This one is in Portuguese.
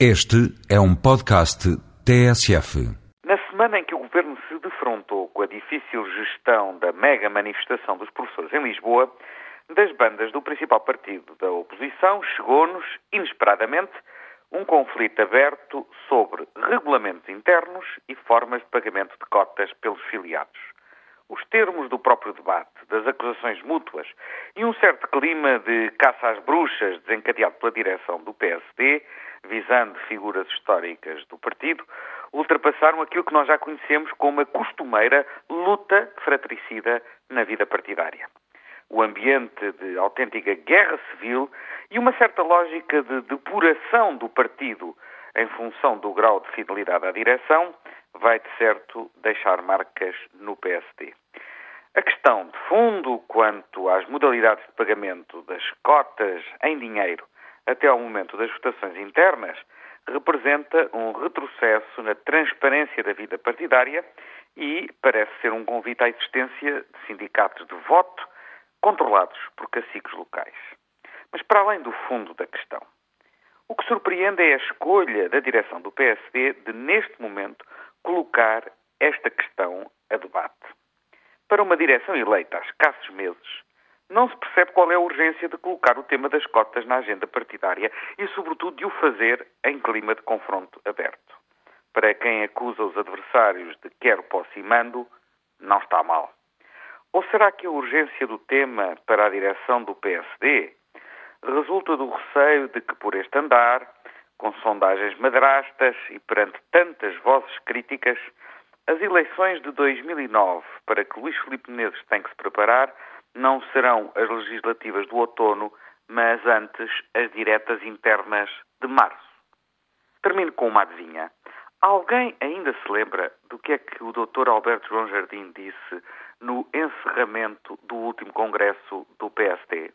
Este é um podcast TSF. Na semana em que o governo se defrontou com a difícil gestão da mega manifestação dos professores em Lisboa, das bandas do principal partido da oposição chegou-nos, inesperadamente, um conflito aberto sobre regulamentos internos e formas de pagamento de cotas pelos filiados. Os termos do próprio debate, das acusações mútuas e um certo clima de caça às bruxas desencadeado pela direção do PSD, visando figuras históricas do partido, ultrapassaram aquilo que nós já conhecemos como a costumeira luta fratricida na vida partidária. O ambiente de autêntica guerra civil e uma certa lógica de depuração do partido em função do grau de fidelidade à direção, vai de certo deixar marcas no PSD. A questão de fundo quanto às modalidades de pagamento das cotas em dinheiro até ao momento das votações internas representa um retrocesso na transparência da vida partidária e parece ser um convite à existência de sindicatos de voto controlados por caciques locais. Mas para além do fundo da questão, o que surpreende é a escolha da direção do PSD de, neste momento, colocar esta questão a debate. Para uma direção eleita há escassos meses, não se percebe qual é a urgência de colocar o tema das cotas na agenda partidária e, sobretudo, de o fazer em clima de confronto aberto. Para quem acusa os adversários de quero, posso e mando, não está mal. Ou será que a urgência do tema para a direção do PSD resulta do receio de que, por este andar, com sondagens madrastas e perante tantas vozes críticas, as eleições de 2009 para que Luís Filipe Menezes tem que se preparar não serão as legislativas do outono, mas antes as diretas internas de março. Termino com uma adivinha. Alguém ainda se lembra do que é que o Dr. Alberto João Jardim disse no encerramento do último congresso do PSD?